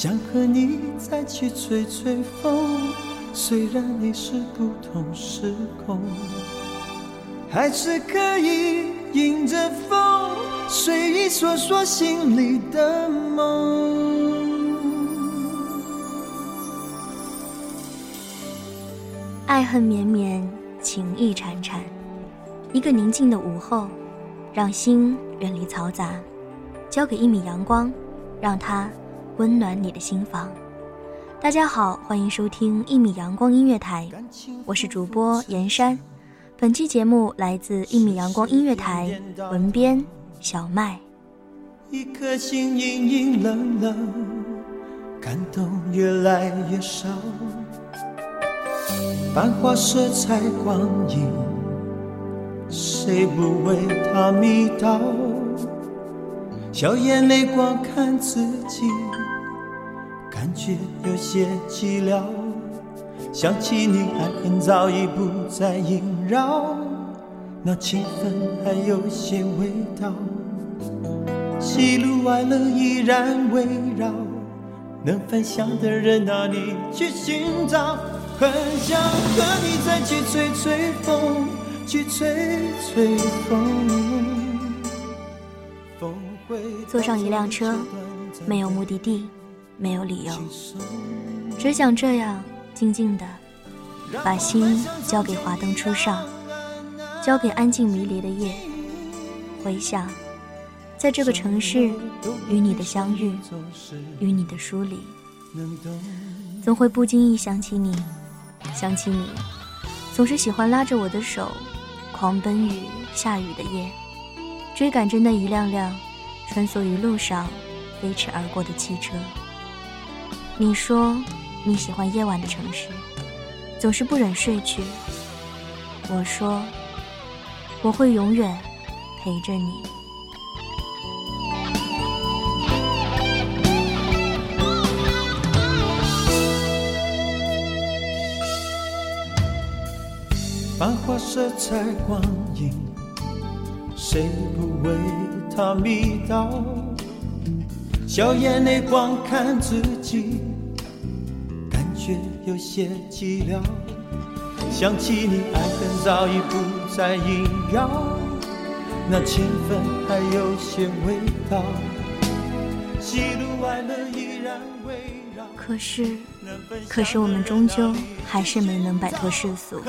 想和你再去吹吹风，虽然你是不同时空，还是可以迎着风，随意说说心里的梦。爱恨绵绵，情意缠缠，一个宁静的午后，让心远离嘈杂，交给一米阳光，让它。温暖你的心房。大家好，欢迎收听一米阳光音乐台，我是主播严山。本期节目来自一米阳光音乐台，文编小麦。一颗心隐隐冷冷，感动越来越少。繁华色彩光影，谁不为它迷倒？笑眼泪光看自己。感觉有些寂寥，想起你，爱恨早已不再萦绕，那气氛还有些味道，喜怒哀乐依然围绕，能分享的人哪里去寻找？很想和你再去吹吹风，去吹吹风。风会坐上一辆车，没有目的地。没有理由，只想这样静静的，把心交给华灯初上，交给安静迷离的夜，回想，在这个城市与你的相遇，与你的疏离，总会不经意想起你，想起你，总是喜欢拉着我的手，狂奔于下雨的夜，追赶着那一辆辆穿梭于路上飞驰而过的汽车。你说你喜欢夜晚的城市，总是不忍睡去。我说我会永远陪着你。繁华色彩光影，谁不为它迷倒？笑眼泪光看自己，有些寂寥。想起你，爱恨早已不再萦绕，那情分还有些味道。喜怒哀乐依然围绕。可是，可是我们终究还是没能摆脱世俗，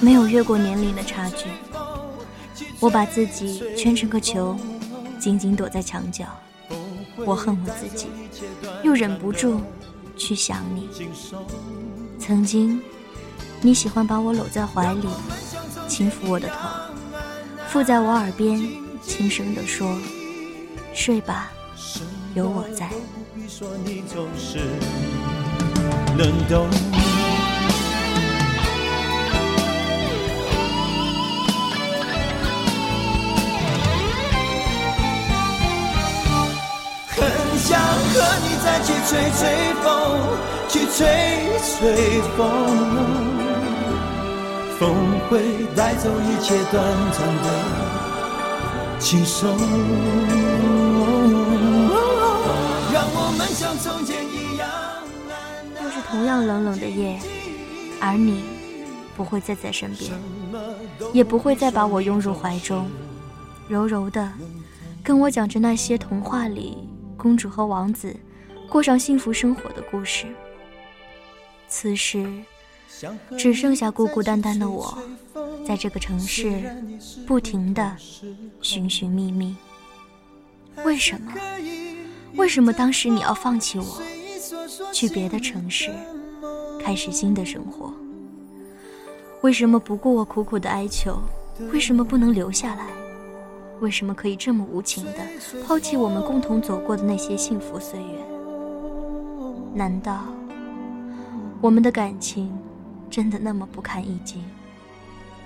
没有越过年龄的差距。我把自己圈成个球，紧紧躲在墙角。我恨我自己，又忍不住去想你。曾经，你喜欢把我搂在怀里，轻抚我的头，附在我耳边，轻声地说：“睡吧，有我在。”和你再去吹吹风，去吹吹风，风会带走一切短暂的轻松。让我们像从前一样。又是同样冷冷的夜，而你不会再在身边，也不会再把我拥入怀中，柔柔的跟我讲着那些童话里。公主和王子过上幸福生活的故事，此时只剩下孤孤单单的我，在这个城市不停的寻寻觅觅。为什么？为什么当时你要放弃我，去别的城市，开始新的生活？为什么不顾我苦苦的哀求？为什么不能留下来？为什么可以这么无情的抛弃我们共同走过的那些幸福岁月？难道我们的感情真的那么不堪一击，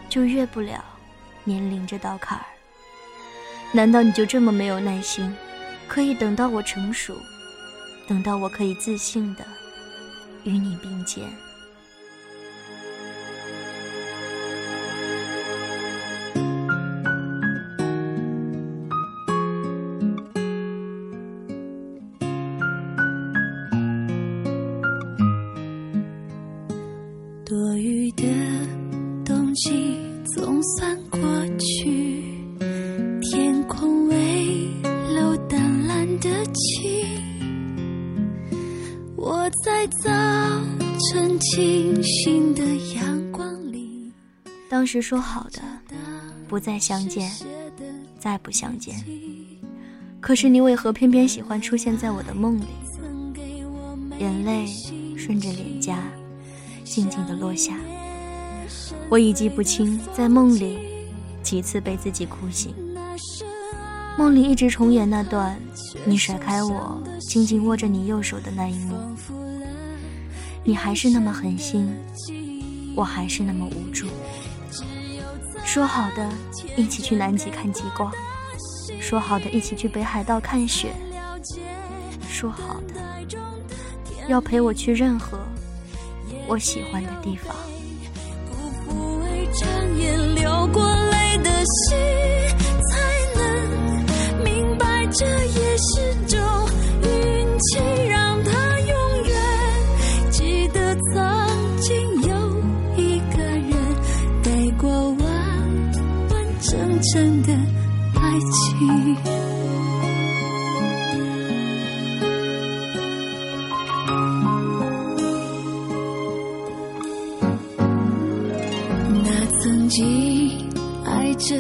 就越不了年龄这道坎儿？难道你就这么没有耐心，可以等到我成熟，等到我可以自信的与你并肩？当时说好的，不再相见，再不相见。可是你为何偏偏喜欢出现在我的梦里？眼泪顺着脸颊，静静的落下。我已记不清在梦里几次被自己哭醒。梦里一直重演那段你甩开我，紧紧握着你右手的那一幕。你还是那么狠心，我还是那么无助。说好的一起去南极看极光，说好的一起去北海道看雪，说好的要陪我去任何我喜欢的地方。那曾经爱着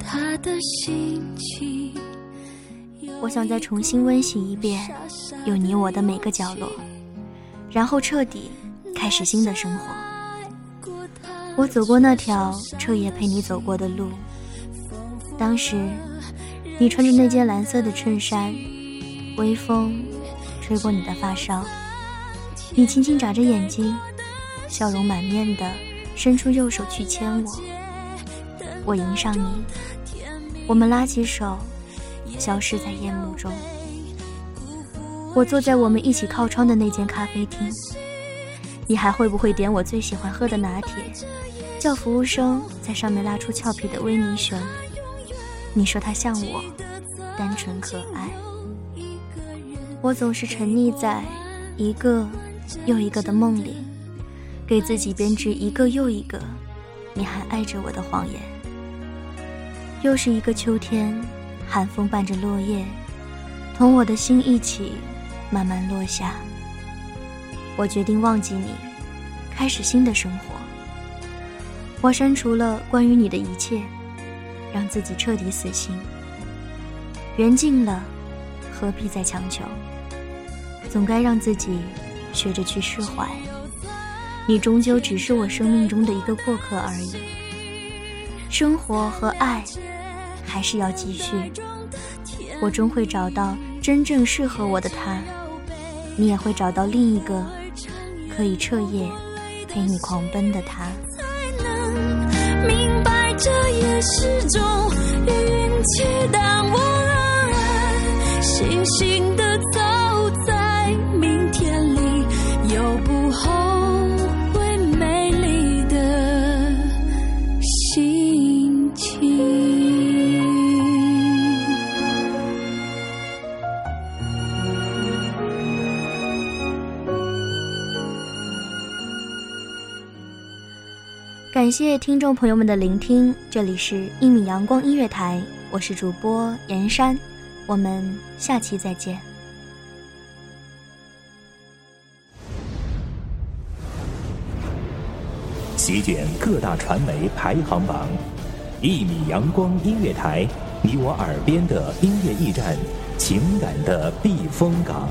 他的心情。我想再重新温习一遍有你我的每个角落，然后彻底开始新的生活。我走过那条彻夜陪你走过的路。当时，你穿着那件蓝色的衬衫，微风吹过你的发梢，你轻轻眨着眼睛，笑容满面的伸出右手去牵我，我迎上你，我们拉起手，消失在夜幕中。我坐在我们一起靠窗的那间咖啡厅，你还会不会点我最喜欢喝的拿铁？叫服务生在上面拉出俏皮的维尼熊。你说它像我，单纯可爱。我总是沉溺在一个又一个的梦里，给自己编织一个又一个你还爱着我的谎言。又是一个秋天，寒风伴着落叶，同我的心一起慢慢落下。我决定忘记你，开始新的生活。我删除了关于你的一切。让自己彻底死心，缘尽了，何必再强求？总该让自己学着去释怀。你终究只是我生命中的一个过客而已。生活和爱还是要继续。我终会找到真正适合我的他，你也会找到另一个可以彻夜陪你狂奔的他。这也是种运气，当我怅怅的感谢听众朋友们的聆听，这里是一米阳光音乐台，我是主播严山，我们下期再见。席卷各大传媒排行榜。一米阳光音乐台，你我耳边的音乐驿站，情感的避风港。